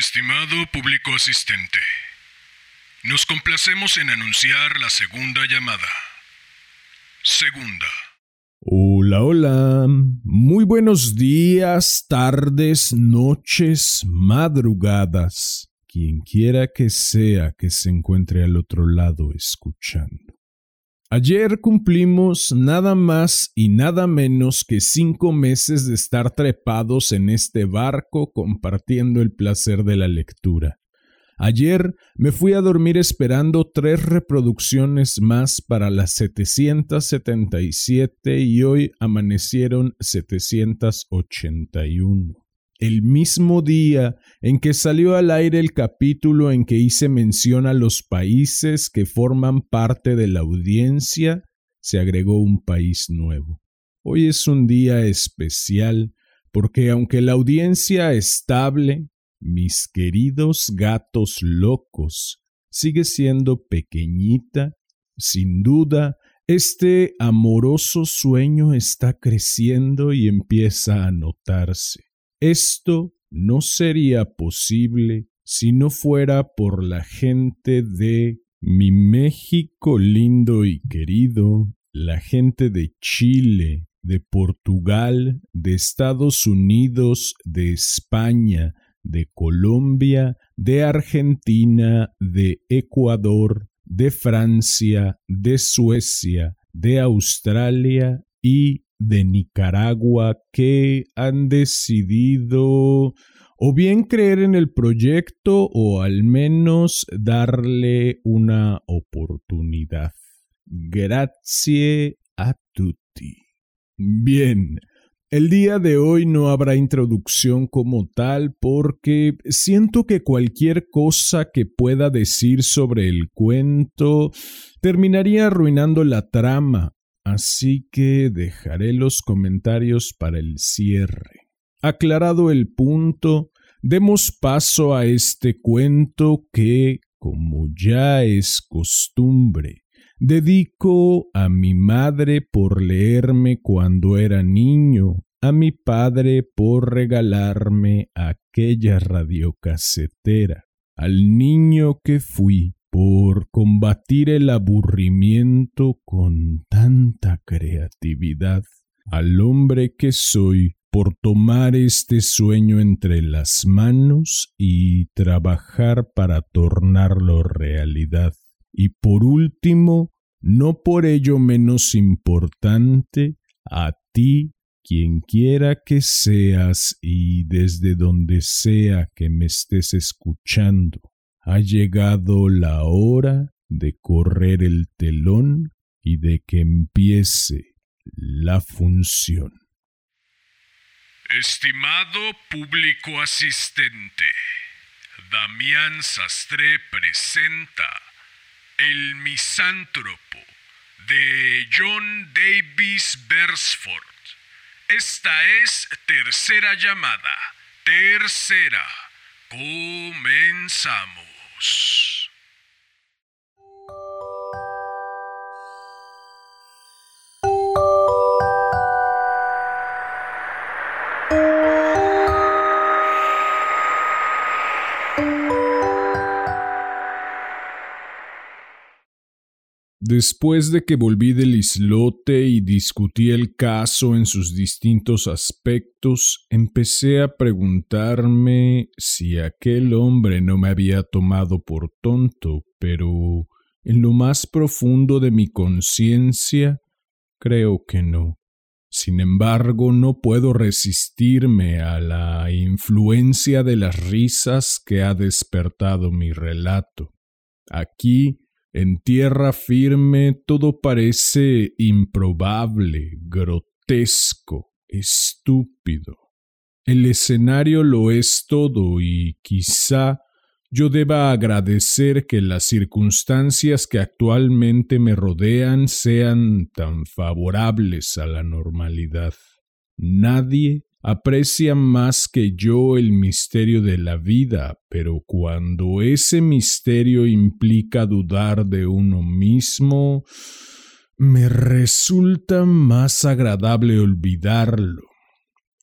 Estimado público asistente, nos complacemos en anunciar la segunda llamada. Segunda. Hola, hola. Muy buenos días, tardes, noches, madrugadas. Quien quiera que sea que se encuentre al otro lado escuchando. Ayer cumplimos nada más y nada menos que cinco meses de estar trepados en este barco compartiendo el placer de la lectura. Ayer me fui a dormir esperando tres reproducciones más para las 777 y hoy amanecieron 781 el mismo día en que salió al aire el capítulo en que hice mención a los países que forman parte de la audiencia, se agregó un país nuevo. Hoy es un día especial porque aunque la audiencia estable, mis queridos gatos locos, sigue siendo pequeñita, sin duda, este amoroso sueño está creciendo y empieza a notarse. Esto no sería posible si no fuera por la gente de mi México lindo y querido, la gente de Chile, de Portugal, de Estados Unidos, de España, de Colombia, de Argentina, de Ecuador, de Francia, de Suecia, de Australia y de Nicaragua que han decidido o bien creer en el proyecto o al menos darle una oportunidad. Grazie a tutti. Bien, el día de hoy no habrá introducción como tal porque siento que cualquier cosa que pueda decir sobre el cuento terminaría arruinando la trama así que dejaré los comentarios para el cierre. Aclarado el punto, demos paso a este cuento que, como ya es costumbre, dedico a mi madre por leerme cuando era niño, a mi padre por regalarme aquella radiocasetera, al niño que fui por combatir el aburrimiento con tanta creatividad, al hombre que soy por tomar este sueño entre las manos y trabajar para tornarlo realidad. Y por último, no por ello menos importante, a ti, quien quiera que seas y desde donde sea que me estés escuchando, ha llegado la hora de correr el telón y de que empiece la función. Estimado público asistente, Damián Sastre presenta El misántropo de John Davis Beresford. Esta es tercera llamada. Tercera. Comenzamos. Shh. Después de que volví del islote y discutí el caso en sus distintos aspectos, empecé a preguntarme si aquel hombre no me había tomado por tonto, pero en lo más profundo de mi conciencia creo que no. Sin embargo, no puedo resistirme a la influencia de las risas que ha despertado mi relato. Aquí en tierra firme todo parece improbable, grotesco, estúpido. El escenario lo es todo y quizá yo deba agradecer que las circunstancias que actualmente me rodean sean tan favorables a la normalidad. Nadie aprecia más que yo el misterio de la vida, pero cuando ese misterio implica dudar de uno mismo, me resulta más agradable olvidarlo.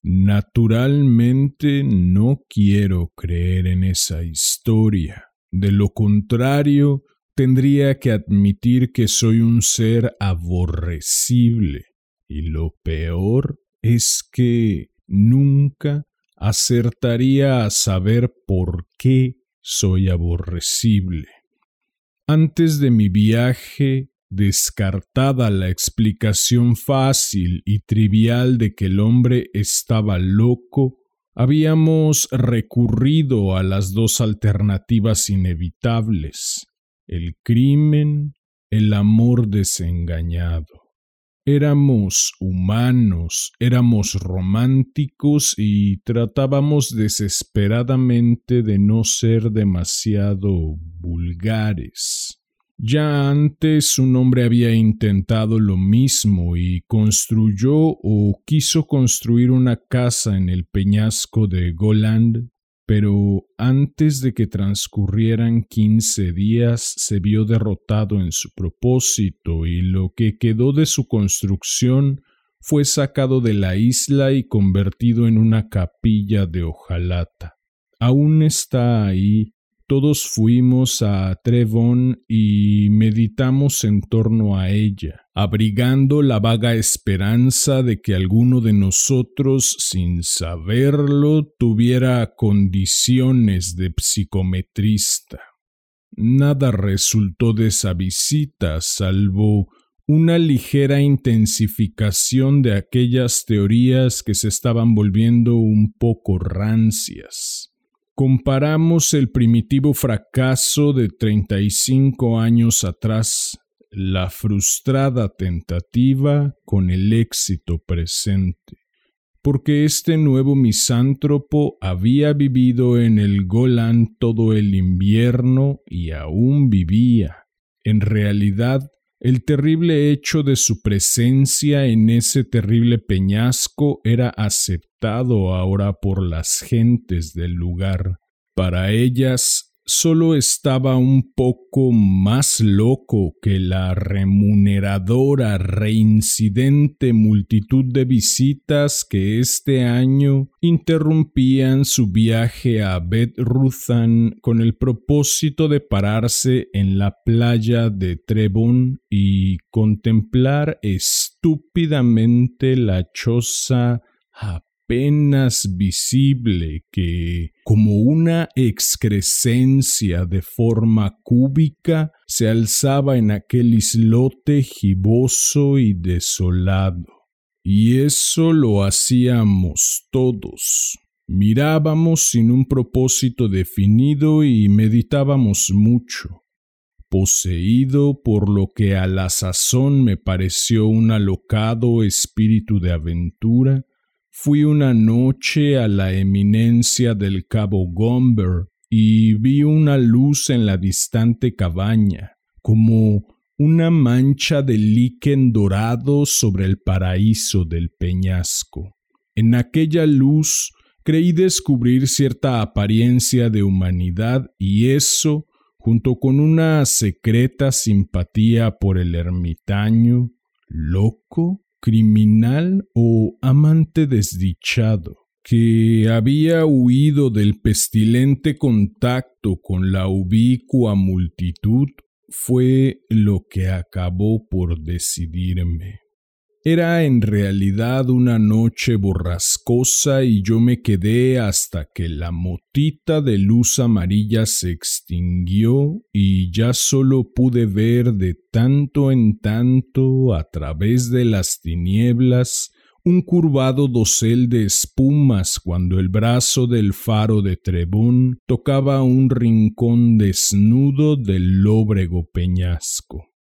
Naturalmente no quiero creer en esa historia. De lo contrario, tendría que admitir que soy un ser aborrecible. Y lo peor es que nunca acertaría a saber por qué soy aborrecible. Antes de mi viaje, descartada la explicación fácil y trivial de que el hombre estaba loco, habíamos recurrido a las dos alternativas inevitables, el crimen, el amor desengañado. Éramos humanos, éramos románticos y tratábamos desesperadamente de no ser demasiado vulgares. Ya antes un hombre había intentado lo mismo y construyó o quiso construir una casa en el peñasco de Goland pero antes de que transcurrieran quince días se vio derrotado en su propósito y lo que quedó de su construcción fue sacado de la isla y convertido en una capilla de hojalata. Aún está ahí todos fuimos a Trevon y meditamos en torno a ella, abrigando la vaga esperanza de que alguno de nosotros, sin saberlo, tuviera condiciones de psicometrista. Nada resultó de esa visita, salvo una ligera intensificación de aquellas teorías que se estaban volviendo un poco rancias. Comparamos el primitivo fracaso de 35 años atrás, la frustrada tentativa con el éxito presente, porque este nuevo misántropo había vivido en el Golan todo el invierno y aún vivía. En realidad, el terrible hecho de su presencia en ese terrible peñasco era ahora por las gentes del lugar. Para ellas solo estaba un poco más loco que la remuneradora reincidente multitud de visitas que este año interrumpían su viaje a Bet Ruthan con el propósito de pararse en la playa de Trebon y contemplar estúpidamente la choza apenas visible que, como una excrescencia de forma cúbica, se alzaba en aquel islote giboso y desolado. Y eso lo hacíamos todos. Mirábamos sin un propósito definido y meditábamos mucho. Poseído por lo que a la sazón me pareció un alocado espíritu de aventura, Fui una noche a la eminencia del cabo Gomber y vi una luz en la distante cabaña, como una mancha de líquen dorado sobre el paraíso del peñasco. En aquella luz creí descubrir cierta apariencia de humanidad y eso, junto con una secreta simpatía por el ermitaño, loco, criminal o amante desdichado, que había huido del pestilente contacto con la ubicua multitud, fue lo que acabó por decidirme. Era en realidad una noche borrascosa y yo me quedé hasta que la motita de luz amarilla se extinguió y ya solo pude ver de tanto en tanto a través de las tinieblas un curvado dosel de espumas cuando el brazo del faro de Trebón tocaba un rincón desnudo del lóbrego peñasco.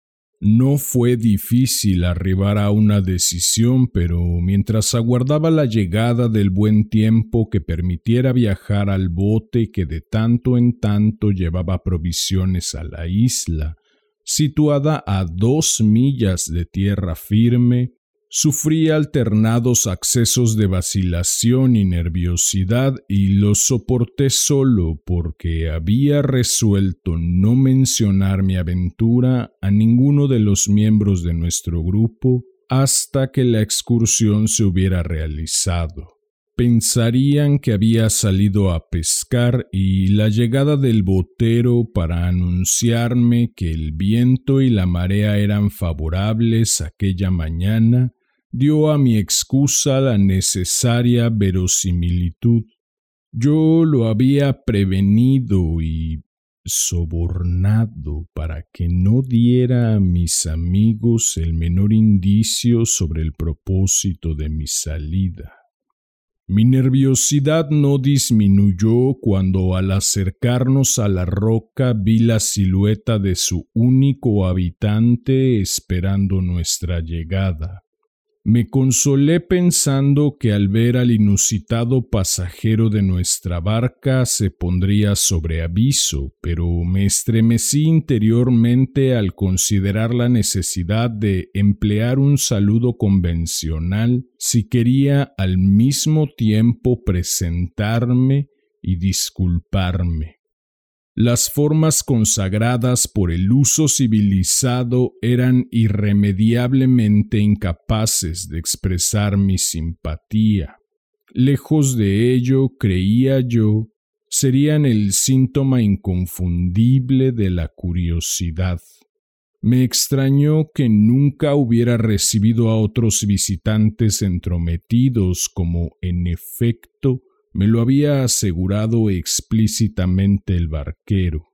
No fue difícil arribar a una decisión, pero mientras aguardaba la llegada del buen tiempo que permitiera viajar al bote que de tanto en tanto llevaba provisiones a la isla, situada a dos millas de tierra firme, Sufría alternados accesos de vacilación y nerviosidad y los soporté solo porque había resuelto no mencionar mi aventura a ninguno de los miembros de nuestro grupo hasta que la excursión se hubiera realizado. pensarían que había salido a pescar y la llegada del botero para anunciarme que el viento y la marea eran favorables aquella mañana dio a mi excusa la necesaria verosimilitud. Yo lo había prevenido y sobornado para que no diera a mis amigos el menor indicio sobre el propósito de mi salida. Mi nerviosidad no disminuyó cuando al acercarnos a la roca vi la silueta de su único habitante esperando nuestra llegada. Me consolé pensando que al ver al inusitado pasajero de nuestra barca se pondría sobre aviso, pero me estremecí interiormente al considerar la necesidad de emplear un saludo convencional si quería al mismo tiempo presentarme y disculparme. Las formas consagradas por el uso civilizado eran irremediablemente incapaces de expresar mi simpatía. Lejos de ello, creía yo, serían el síntoma inconfundible de la curiosidad. Me extrañó que nunca hubiera recibido a otros visitantes entrometidos como, en efecto, me lo había asegurado explícitamente el barquero.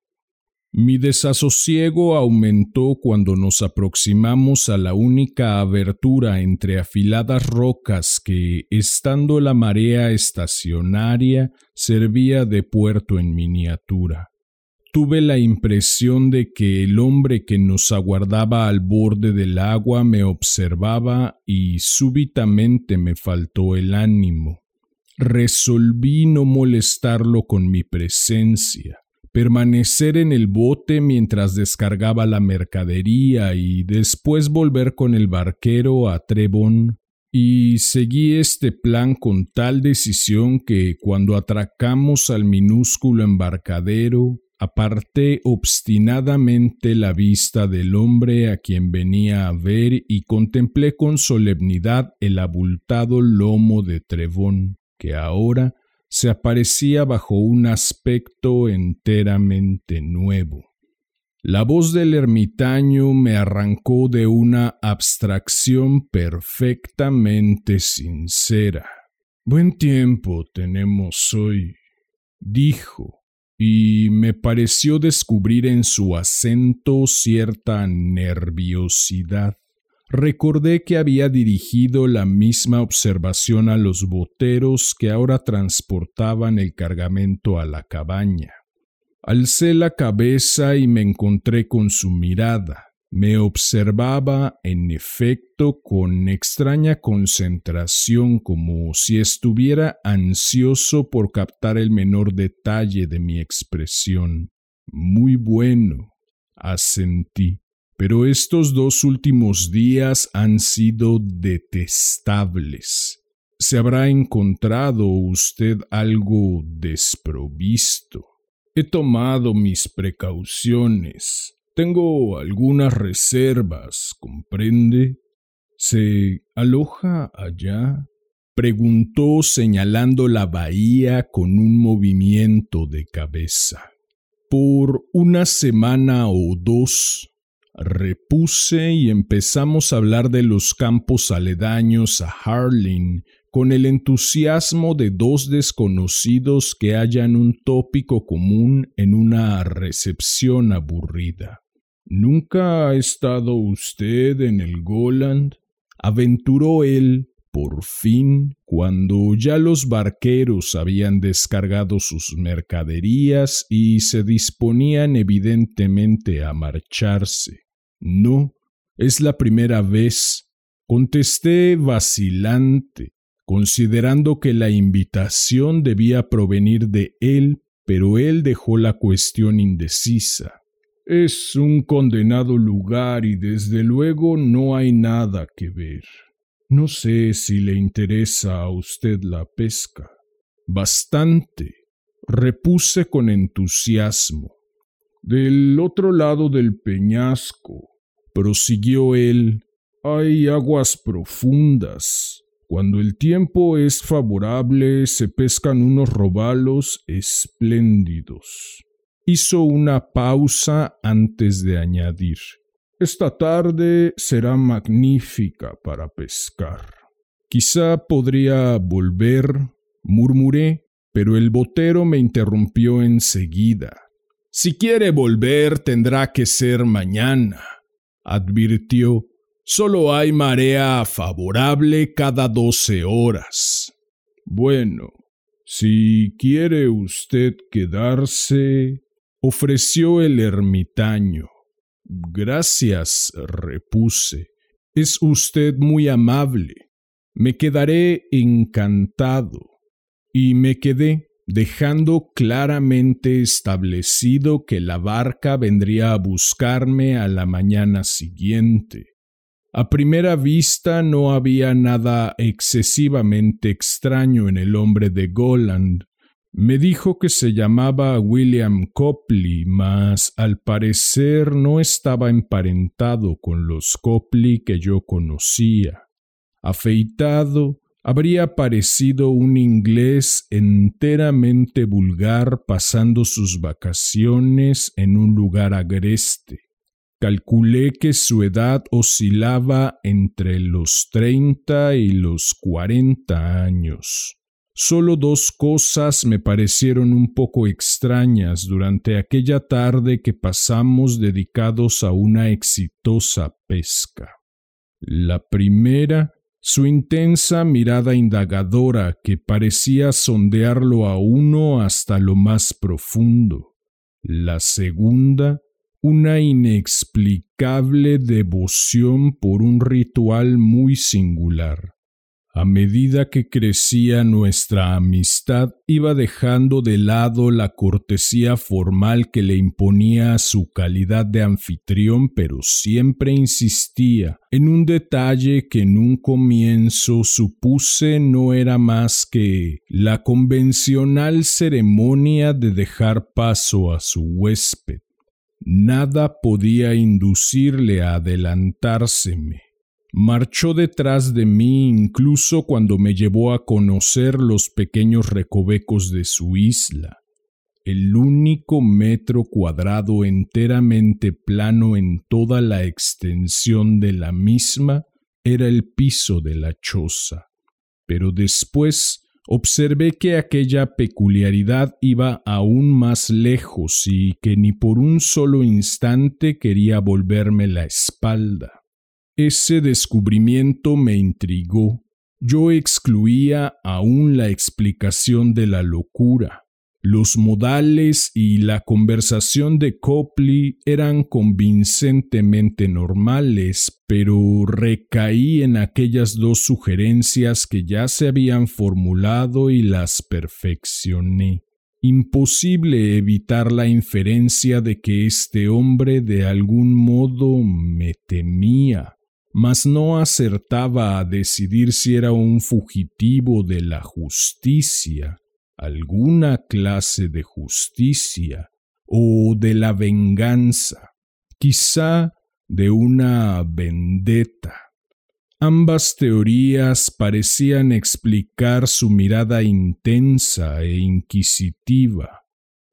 Mi desasosiego aumentó cuando nos aproximamos a la única abertura entre afiladas rocas que, estando la marea estacionaria, servía de puerto en miniatura. Tuve la impresión de que el hombre que nos aguardaba al borde del agua me observaba y súbitamente me faltó el ánimo. Resolví no molestarlo con mi presencia, permanecer en el bote mientras descargaba la mercadería y después volver con el barquero a Trebón. Y seguí este plan con tal decisión que cuando atracamos al minúsculo embarcadero, aparté obstinadamente la vista del hombre a quien venía a ver y contemplé con solemnidad el abultado lomo de Trebón que ahora se aparecía bajo un aspecto enteramente nuevo. La voz del ermitaño me arrancó de una abstracción perfectamente sincera. Buen tiempo tenemos hoy, dijo, y me pareció descubrir en su acento cierta nerviosidad. Recordé que había dirigido la misma observación a los boteros que ahora transportaban el cargamento a la cabaña. Alcé la cabeza y me encontré con su mirada. Me observaba, en efecto, con extraña concentración, como si estuviera ansioso por captar el menor detalle de mi expresión. Muy bueno, asentí pero estos dos últimos días han sido detestables. ¿Se habrá encontrado usted algo desprovisto? He tomado mis precauciones. Tengo algunas reservas, ¿comprende? ¿Se aloja allá? preguntó señalando la bahía con un movimiento de cabeza. Por una semana o dos Repuse y empezamos a hablar de los campos aledaños a Harling con el entusiasmo de dos desconocidos que hallan un tópico común en una recepción aburrida. ¿Nunca ha estado usted en el Goland? aventuró él por fin, cuando ya los barqueros habían descargado sus mercaderías y se disponían evidentemente a marcharse. No, es la primera vez, contesté vacilante, considerando que la invitación debía provenir de él, pero él dejó la cuestión indecisa. Es un condenado lugar y desde luego no hay nada que ver. No sé si le interesa a usted la pesca. Bastante, repuse con entusiasmo. Del otro lado del peñasco, prosiguió él, hay aguas profundas. Cuando el tiempo es favorable se pescan unos robalos espléndidos. Hizo una pausa antes de añadir. Esta tarde será magnífica para pescar. Quizá podría volver, murmuré, pero el botero me interrumpió enseguida. Si quiere volver tendrá que ser mañana, advirtió. Solo hay marea favorable cada doce horas. Bueno, si quiere usted quedarse, ofreció el ermitaño. Gracias, repuse. Es usted muy amable. Me quedaré encantado. Y me quedé, dejando claramente establecido que la barca vendría a buscarme a la mañana siguiente. A primera vista no había nada excesivamente extraño en el hombre de Goland. Me dijo que se llamaba William Copley, mas al parecer no estaba emparentado con los Copley que yo conocía. Afeitado, habría parecido un inglés enteramente vulgar pasando sus vacaciones en un lugar agreste. Calculé que su edad oscilaba entre los treinta y los cuarenta años. Solo dos cosas me parecieron un poco extrañas durante aquella tarde que pasamos dedicados a una exitosa pesca. La primera, su intensa mirada indagadora que parecía sondearlo a uno hasta lo más profundo. La segunda, una inexplicable devoción por un ritual muy singular. A medida que crecía nuestra amistad, iba dejando de lado la cortesía formal que le imponía su calidad de anfitrión, pero siempre insistía en un detalle que en un comienzo supuse no era más que la convencional ceremonia de dejar paso a su huésped. Nada podía inducirle a adelantárseme. Marchó detrás de mí incluso cuando me llevó a conocer los pequeños recovecos de su isla. El único metro cuadrado enteramente plano en toda la extensión de la misma era el piso de la choza. Pero después observé que aquella peculiaridad iba aún más lejos y que ni por un solo instante quería volverme la espalda. Ese descubrimiento me intrigó. Yo excluía aún la explicación de la locura. Los modales y la conversación de Copley eran convincentemente normales, pero recaí en aquellas dos sugerencias que ya se habían formulado y las perfeccioné. Imposible evitar la inferencia de que este hombre de algún modo me temía, mas no acertaba a decidir si era un fugitivo de la justicia alguna clase de justicia o de la venganza, quizá de una vendetta. Ambas teorías parecían explicar su mirada intensa e inquisitiva,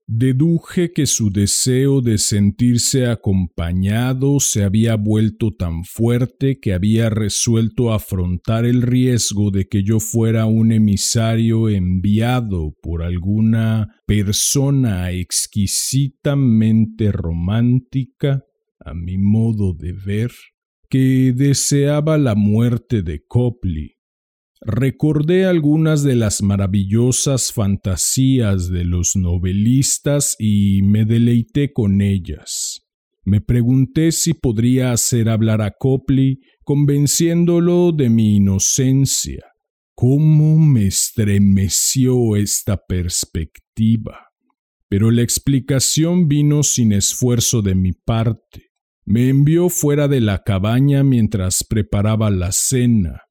Deduje que su deseo de sentirse acompañado se había vuelto tan fuerte que había resuelto afrontar el riesgo de que yo fuera un emisario enviado por alguna persona exquisitamente romántica, a mi modo de ver, que deseaba la muerte de Copley recordé algunas de las maravillosas fantasías de los novelistas y me deleité con ellas. Me pregunté si podría hacer hablar a Copley convenciéndolo de mi inocencia. ¿Cómo me estremeció esta perspectiva? Pero la explicación vino sin esfuerzo de mi parte. Me envió fuera de la cabaña mientras preparaba la cena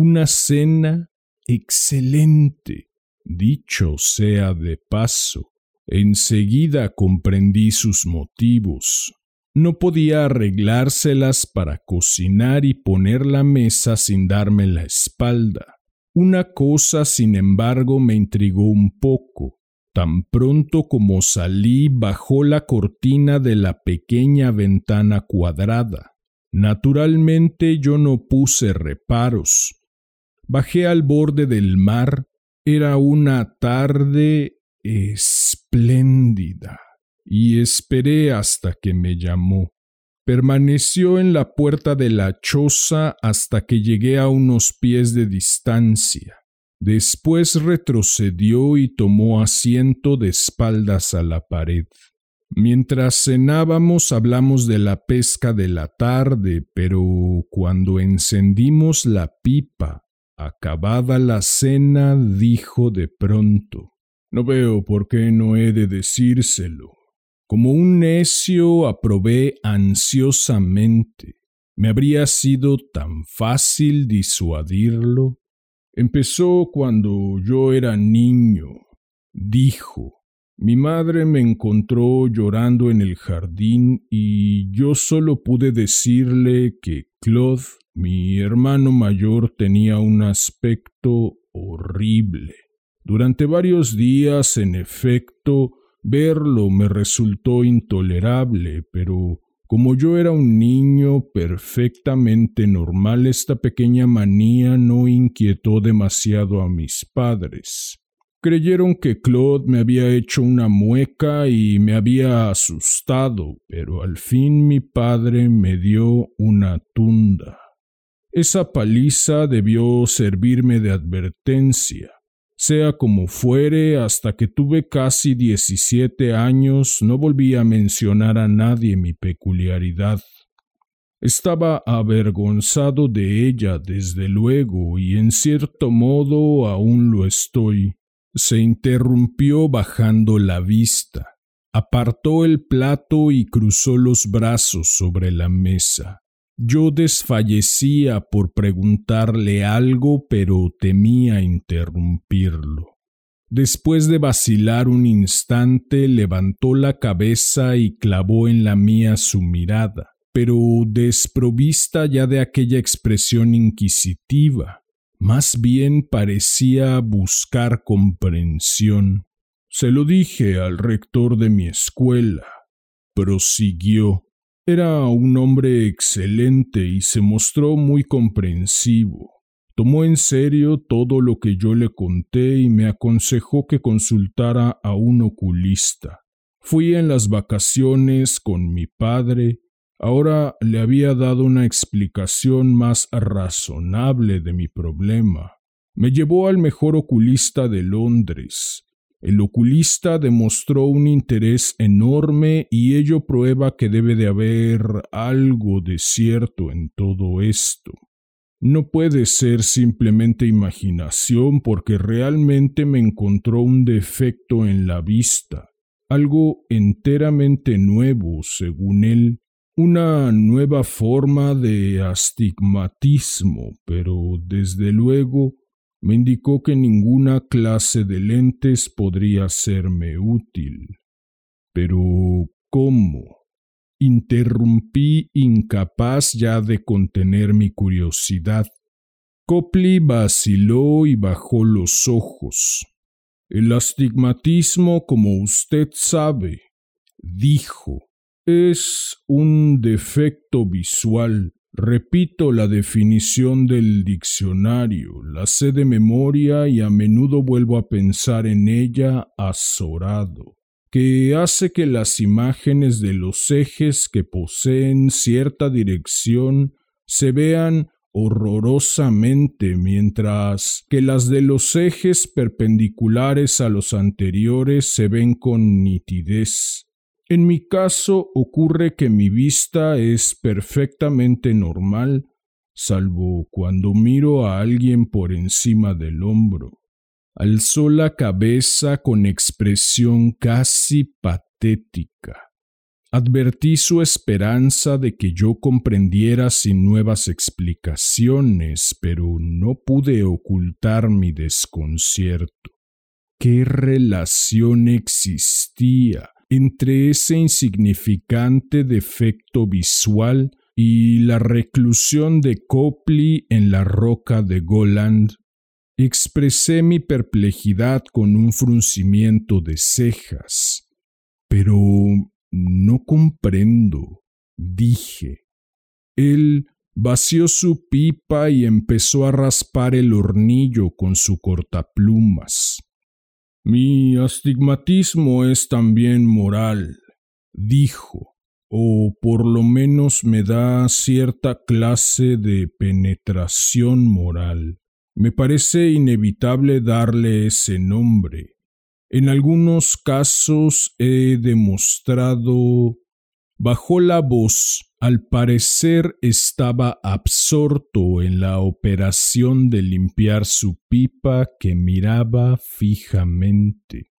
una cena excelente, dicho sea de paso. Enseguida comprendí sus motivos. No podía arreglárselas para cocinar y poner la mesa sin darme la espalda. Una cosa, sin embargo, me intrigó un poco. Tan pronto como salí, bajó la cortina de la pequeña ventana cuadrada. Naturalmente yo no puse reparos. Bajé al borde del mar. Era una tarde espléndida y esperé hasta que me llamó. Permaneció en la puerta de la choza hasta que llegué a unos pies de distancia. Después retrocedió y tomó asiento de espaldas a la pared. Mientras cenábamos hablamos de la pesca de la tarde, pero cuando encendimos la pipa, acabada la cena, dijo de pronto No veo por qué no he de decírselo. Como un necio aprobé ansiosamente. ¿Me habría sido tan fácil disuadirlo? Empezó cuando yo era niño. Dijo, mi madre me encontró llorando en el jardín y yo solo pude decirle que Claude, mi hermano mayor, tenía un aspecto horrible. Durante varios días, en efecto, verlo me resultó intolerable, pero como yo era un niño perfectamente normal, esta pequeña manía no inquietó demasiado a mis padres. Creyeron que Claude me había hecho una mueca y me había asustado, pero al fin mi padre me dio una tunda. Esa paliza debió servirme de advertencia. Sea como fuere, hasta que tuve casi diecisiete años no volví a mencionar a nadie mi peculiaridad. Estaba avergonzado de ella, desde luego, y en cierto modo aún lo estoy. Se interrumpió bajando la vista, apartó el plato y cruzó los brazos sobre la mesa. Yo desfallecía por preguntarle algo, pero temía interrumpirlo. Después de vacilar un instante, levantó la cabeza y clavó en la mía su mirada, pero desprovista ya de aquella expresión inquisitiva. Más bien parecía buscar comprensión. Se lo dije al rector de mi escuela. Prosiguió. Era un hombre excelente y se mostró muy comprensivo. Tomó en serio todo lo que yo le conté y me aconsejó que consultara a un oculista. Fui en las vacaciones con mi padre. Ahora le había dado una explicación más razonable de mi problema. Me llevó al mejor oculista de Londres, el oculista demostró un interés enorme y ello prueba que debe de haber algo de cierto en todo esto. No puede ser simplemente imaginación porque realmente me encontró un defecto en la vista, algo enteramente nuevo, según él, una nueva forma de astigmatismo, pero desde luego me indicó que ninguna clase de lentes podría serme útil. Pero ¿cómo? Interrumpí incapaz ya de contener mi curiosidad. Copley vaciló y bajó los ojos. El astigmatismo, como usted sabe, dijo, es un defecto visual Repito la definición del diccionario, la sé de memoria y a menudo vuelvo a pensar en ella azorado, que hace que las imágenes de los ejes que poseen cierta dirección se vean horrorosamente, mientras que las de los ejes perpendiculares a los anteriores se ven con nitidez. En mi caso ocurre que mi vista es perfectamente normal, salvo cuando miro a alguien por encima del hombro. Alzó la cabeza con expresión casi patética. Advertí su esperanza de que yo comprendiera sin nuevas explicaciones, pero no pude ocultar mi desconcierto. ¿Qué relación existía entre ese insignificante defecto visual y la reclusión de Copley en la roca de Goland, Expresé mi perplejidad con un fruncimiento de cejas. Pero no comprendo, dije. Él vació su pipa y empezó a raspar el hornillo con su cortaplumas. Mi astigmatismo es también moral, dijo, o por lo menos me da cierta clase de penetración moral. Me parece inevitable darle ese nombre. En algunos casos he demostrado... Bajó la voz. Al parecer estaba absorto en la operación de limpiar su pipa que miraba fijamente.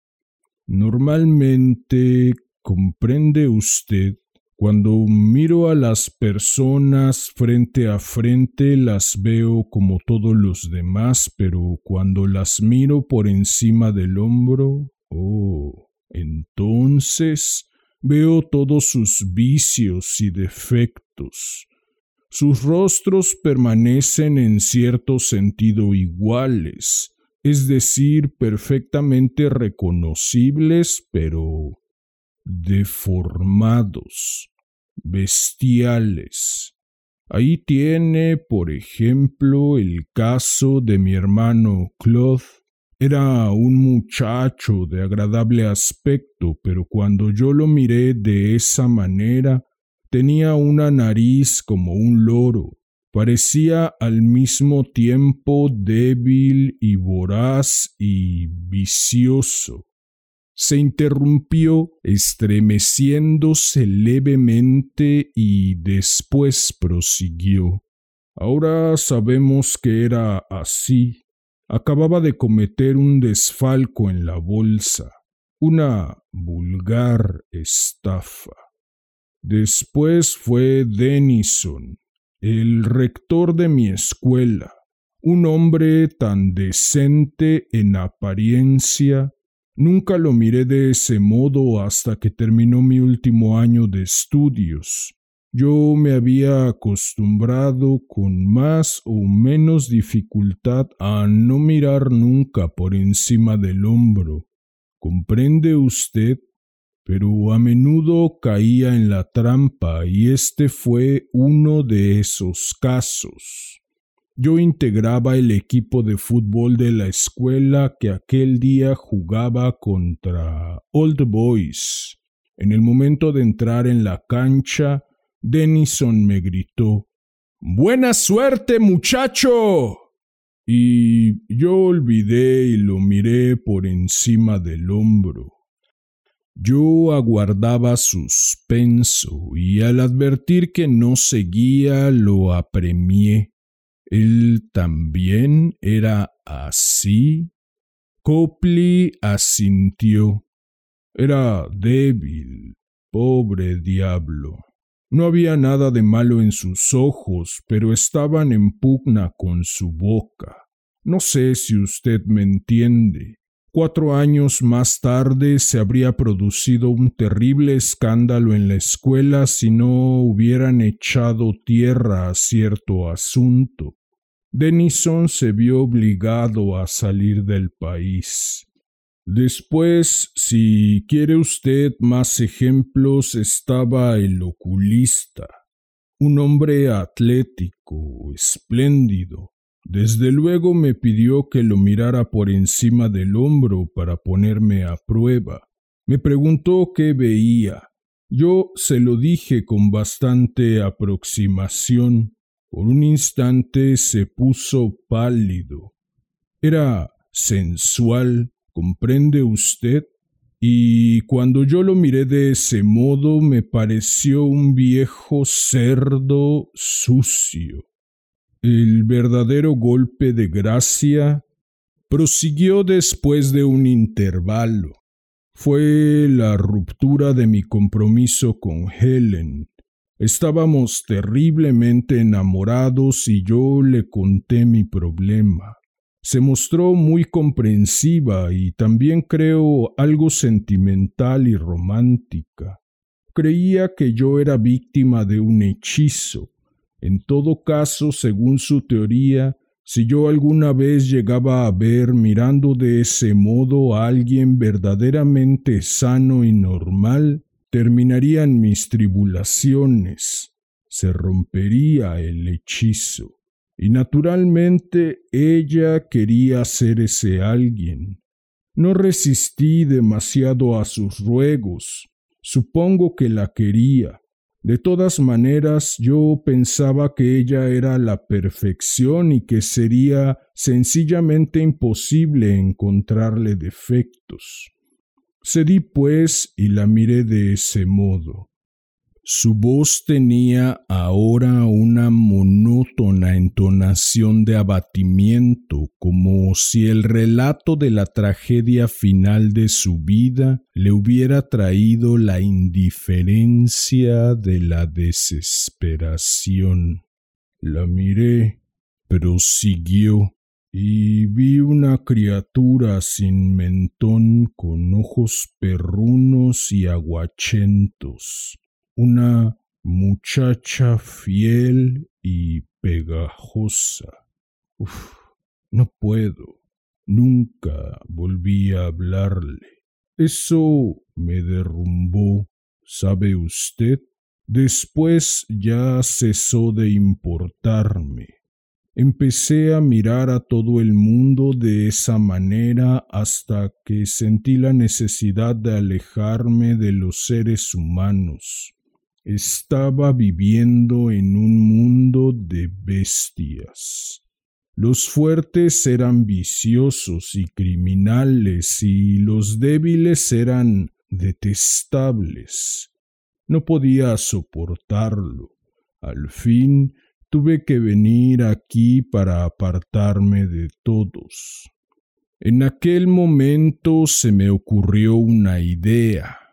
Normalmente, comprende usted, cuando miro a las personas frente a frente las veo como todos los demás, pero cuando las miro por encima del hombro, oh, entonces veo todos sus vicios y defectos. Sus rostros permanecen en cierto sentido iguales, es decir, perfectamente reconocibles, pero deformados, bestiales. Ahí tiene, por ejemplo, el caso de mi hermano Claude. Era un muchacho de agradable aspecto, pero cuando yo lo miré de esa manera, tenía una nariz como un loro. Parecía al mismo tiempo débil y voraz y vicioso se interrumpió estremeciéndose levemente y después prosiguió. Ahora sabemos que era así. Acababa de cometer un desfalco en la bolsa, una vulgar estafa. Después fue Denison, el rector de mi escuela, un hombre tan decente en apariencia Nunca lo miré de ese modo hasta que terminó mi último año de estudios. Yo me había acostumbrado con más o menos dificultad a no mirar nunca por encima del hombro. ¿Comprende usted? Pero a menudo caía en la trampa y este fue uno de esos casos. Yo integraba el equipo de fútbol de la escuela que aquel día jugaba contra Old Boys. En el momento de entrar en la cancha, Denison me gritó Buena suerte, muchacho. Y yo olvidé y lo miré por encima del hombro. Yo aguardaba suspenso y al advertir que no seguía lo apremié. ¿Él también era así? Copley asintió. Era débil, pobre diablo. No había nada de malo en sus ojos, pero estaban en pugna con su boca. No sé si usted me entiende. Cuatro años más tarde se habría producido un terrible escándalo en la escuela si no hubieran echado tierra a cierto asunto. Denison se vio obligado a salir del país. Después, si quiere usted más ejemplos, estaba el oculista, un hombre atlético, espléndido. Desde luego me pidió que lo mirara por encima del hombro para ponerme a prueba. Me preguntó qué veía. Yo se lo dije con bastante aproximación por un instante se puso pálido. Era sensual, ¿comprende usted? Y cuando yo lo miré de ese modo me pareció un viejo cerdo sucio. El verdadero golpe de gracia prosiguió después de un intervalo. Fue la ruptura de mi compromiso con Helen Estábamos terriblemente enamorados y yo le conté mi problema. Se mostró muy comprensiva y también creo algo sentimental y romántica. Creía que yo era víctima de un hechizo. En todo caso, según su teoría, Si yo alguna vez llegaba a ver mirando de ese modo a alguien verdaderamente sano y normal, terminarían mis tribulaciones, se rompería el hechizo. Y naturalmente ella quería ser ese alguien. No resistí demasiado a sus ruegos. Supongo que la quería. De todas maneras, yo pensaba que ella era la perfección y que sería sencillamente imposible encontrarle defectos. Cedí pues y la miré de ese modo. Su voz tenía ahora una monótona entonación de abatimiento, como si el relato de la tragedia final de su vida le hubiera traído la indiferencia de la desesperación. La miré, prosiguió, y vi una criatura sin mentón con ojos perrunos y aguachentos una muchacha fiel y pegajosa. Uf, no puedo. Nunca volví a hablarle. Eso me derrumbó, ¿sabe usted? Después ya cesó de importarme. Empecé a mirar a todo el mundo de esa manera hasta que sentí la necesidad de alejarme de los seres humanos. Estaba viviendo en un mundo de bestias. Los fuertes eran viciosos y criminales y los débiles eran detestables. No podía soportarlo. Al fin tuve que venir aquí para apartarme de todos. En aquel momento se me ocurrió una idea.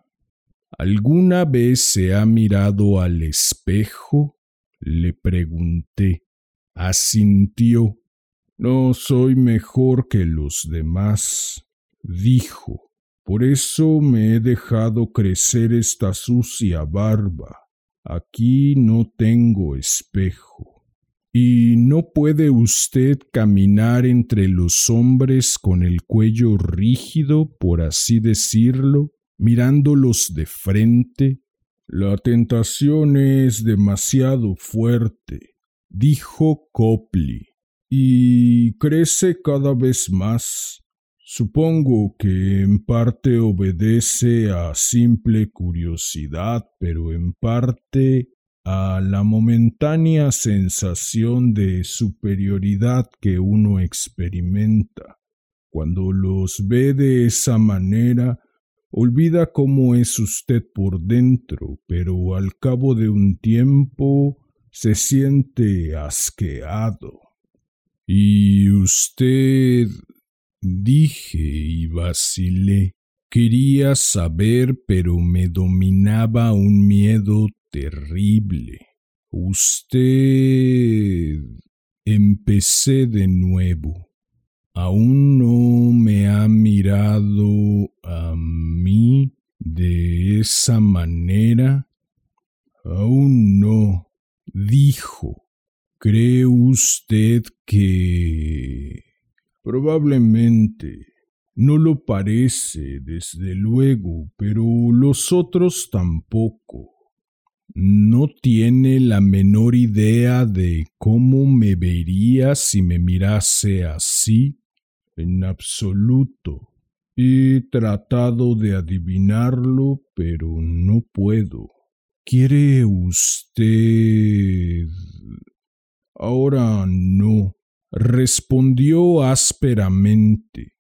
¿Alguna vez se ha mirado al espejo? le pregunté. Asintió. No soy mejor que los demás, dijo. Por eso me he dejado crecer esta sucia barba. Aquí no tengo espejo. ¿Y no puede usted caminar entre los hombres con el cuello rígido, por así decirlo, mirándolos de frente, la tentación es demasiado fuerte, dijo Copley, y crece cada vez más. Supongo que en parte obedece a simple curiosidad, pero en parte a la momentánea sensación de superioridad que uno experimenta. Cuando los ve de esa manera, Olvida cómo es usted por dentro, pero al cabo de un tiempo se siente asqueado. Y usted dije y vacilé. Quería saber, pero me dominaba un miedo terrible. Usted... Empecé de nuevo. Aún no me ha mirado a mí de esa manera? Aún no, dijo. ¿Cree usted que... Probablemente. No lo parece, desde luego, pero los otros tampoco. No tiene la menor idea de cómo me vería si me mirase así. En absoluto. He tratado de adivinarlo, pero no puedo. ¿Quiere usted... Ahora no, respondió ásperamente.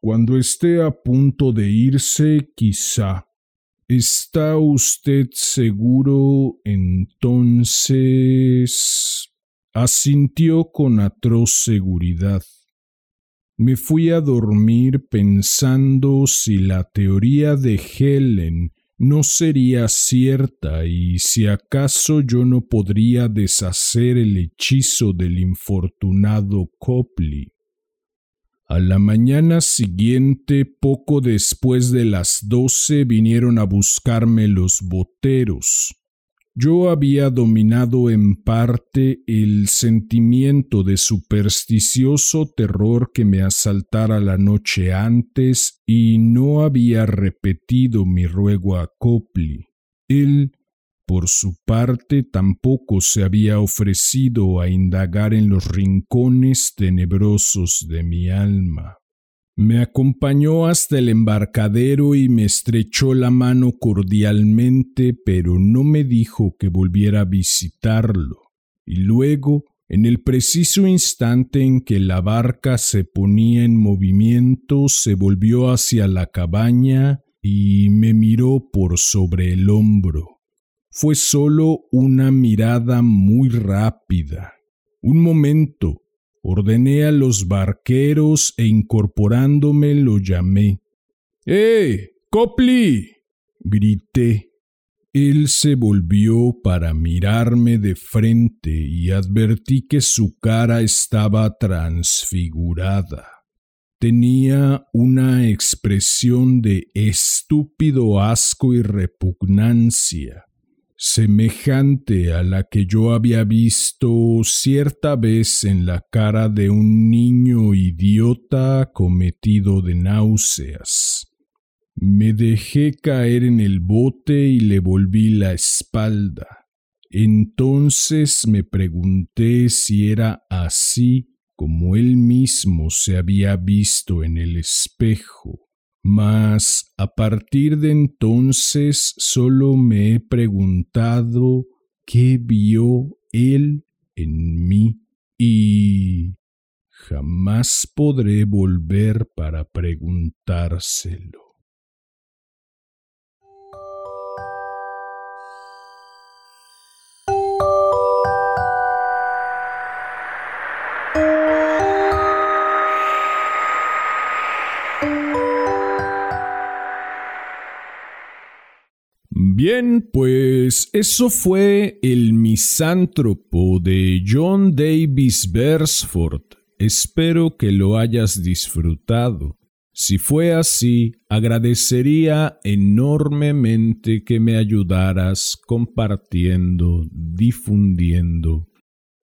Cuando esté a punto de irse, quizá. ¿Está usted seguro entonces? asintió con atroz seguridad. Me fui a dormir pensando si la teoría de Helen no sería cierta y si acaso yo no podría deshacer el hechizo del infortunado Copley. A la mañana siguiente, poco después de las doce, vinieron a buscarme los boteros. Yo había dominado en parte el sentimiento de supersticioso terror que me asaltara la noche antes y no había repetido mi ruego a Copley. Él, por su parte, tampoco se había ofrecido a indagar en los rincones tenebrosos de mi alma. Me acompañó hasta el embarcadero y me estrechó la mano cordialmente, pero no me dijo que volviera a visitarlo. Y luego, en el preciso instante en que la barca se ponía en movimiento, se volvió hacia la cabaña y me miró por sobre el hombro. Fue solo una mirada muy rápida. Un momento, Ordené a los barqueros e incorporándome lo llamé. ¡Eh! ¡Copli! grité. Él se volvió para mirarme de frente y advertí que su cara estaba transfigurada. Tenía una expresión de estúpido asco y repugnancia semejante a la que yo había visto cierta vez en la cara de un niño idiota cometido de náuseas. Me dejé caer en el bote y le volví la espalda. Entonces me pregunté si era así como él mismo se había visto en el espejo. Mas a partir de entonces solo me he preguntado qué vio él en mí y jamás podré volver para preguntárselo. Bien, pues eso fue El misántropo de John Davis Beresford. Espero que lo hayas disfrutado. Si fue así, agradecería enormemente que me ayudaras compartiendo, difundiendo.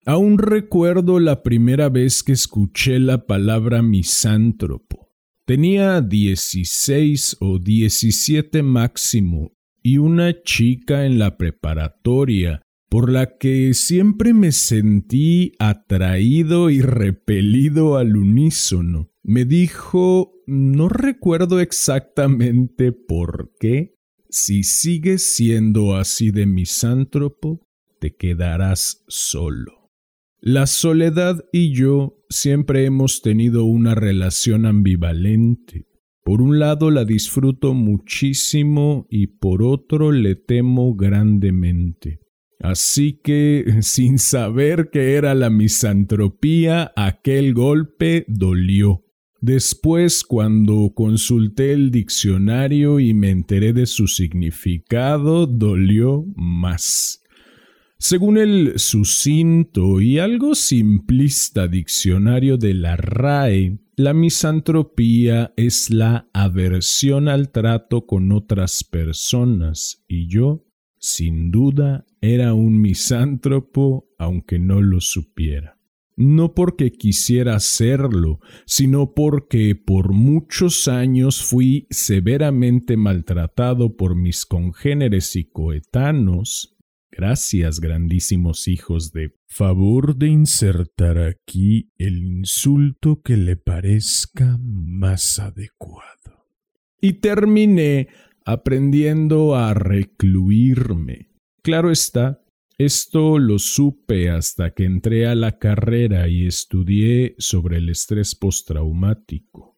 Aún recuerdo la primera vez que escuché la palabra misántropo. Tenía 16 o 17 máximo y una chica en la preparatoria por la que siempre me sentí atraído y repelido al unísono. Me dijo, no recuerdo exactamente por qué, si sigues siendo así de misántropo, te quedarás solo. La soledad y yo siempre hemos tenido una relación ambivalente. Por un lado la disfruto muchísimo y por otro le temo grandemente. Así que, sin saber qué era la misantropía, aquel golpe dolió. Después, cuando consulté el diccionario y me enteré de su significado, dolió más. Según el sucinto y algo simplista diccionario de la RAE, la misantropía es la aversión al trato con otras personas y yo, sin duda, era un misántropo aunque no lo supiera. No porque quisiera serlo, sino porque por muchos años fui severamente maltratado por mis congéneres y coetanos Gracias, grandísimos hijos de... Favor de insertar aquí el insulto que le parezca más adecuado. Y terminé aprendiendo a recluirme. Claro está, esto lo supe hasta que entré a la carrera y estudié sobre el estrés postraumático.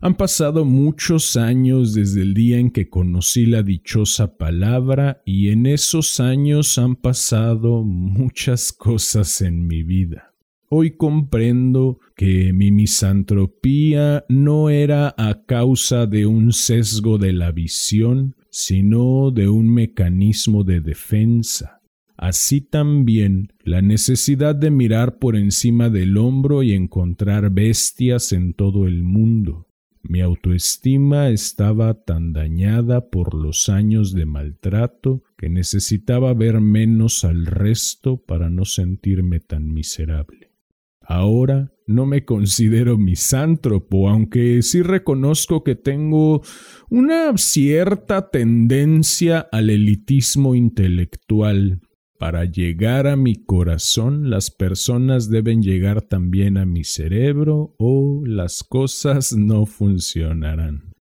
Han pasado muchos años desde el día en que conocí la dichosa palabra y en esos años han pasado muchas cosas en mi vida. Hoy comprendo que mi misantropía no era a causa de un sesgo de la visión, sino de un mecanismo de defensa. Así también la necesidad de mirar por encima del hombro y encontrar bestias en todo el mundo Mi autoestima estaba tan dañada por los años de maltrato que necesitaba ver menos al resto para no sentirme tan miserable. Ahora no me considero misántropo, aunque sí reconozco que tengo una cierta tendencia al elitismo intelectual para llegar a mi corazón, las personas deben llegar también a mi cerebro o las cosas no funcionarán.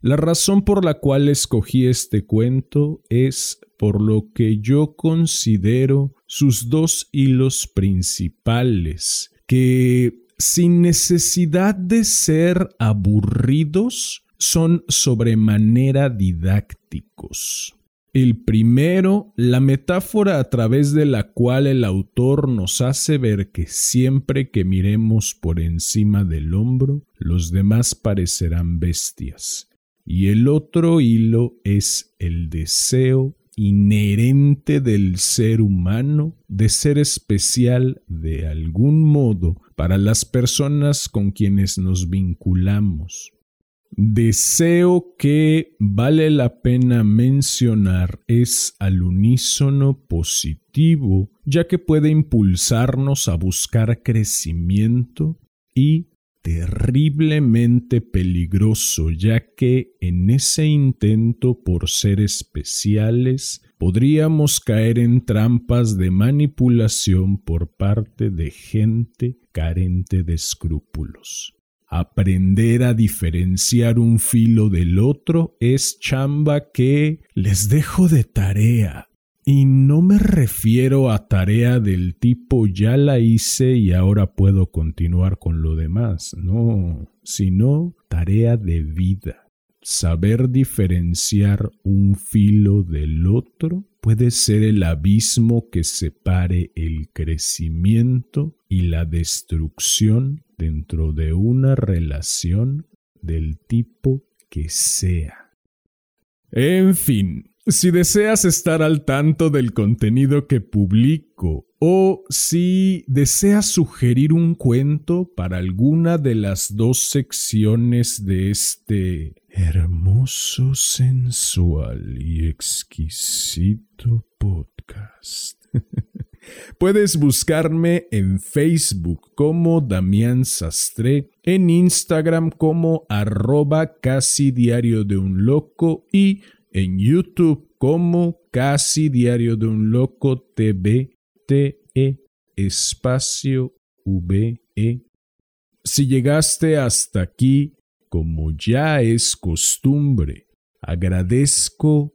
La razón por la cual escogí este cuento es por lo que yo considero sus dos hilos principales, que sin necesidad de ser aburridos, son sobremanera didácticos. El primero, la metáfora a través de la cual el autor nos hace ver que siempre que miremos por encima del hombro, los demás parecerán bestias. Y el otro hilo es el deseo inherente del ser humano de ser especial de algún modo para las personas con quienes nos vinculamos, deseo que vale la pena mencionar es al unísono positivo, ya que puede impulsarnos a buscar crecimiento y terriblemente peligroso, ya que en ese intento por ser especiales podríamos caer en trampas de manipulación por parte de gente carente de escrúpulos. Aprender a diferenciar un filo del otro es chamba que les dejo de tarea. Y no me refiero a tarea del tipo ya la hice y ahora puedo continuar con lo demás, no, sino tarea de vida. Saber diferenciar un filo del otro puede ser el abismo que separe el crecimiento y la destrucción dentro de una relación del tipo que sea. En fin, si deseas estar al tanto del contenido que publico o si deseas sugerir un cuento para alguna de las dos secciones de este hermoso, sensual y exquisito podcast. Puedes buscarme en Facebook como Damián Sastre, en Instagram como arroba casi diario de un loco y en YouTube como casi diario de un loco TV, TE, espacio VE. Si llegaste hasta aquí, como ya es costumbre, agradezco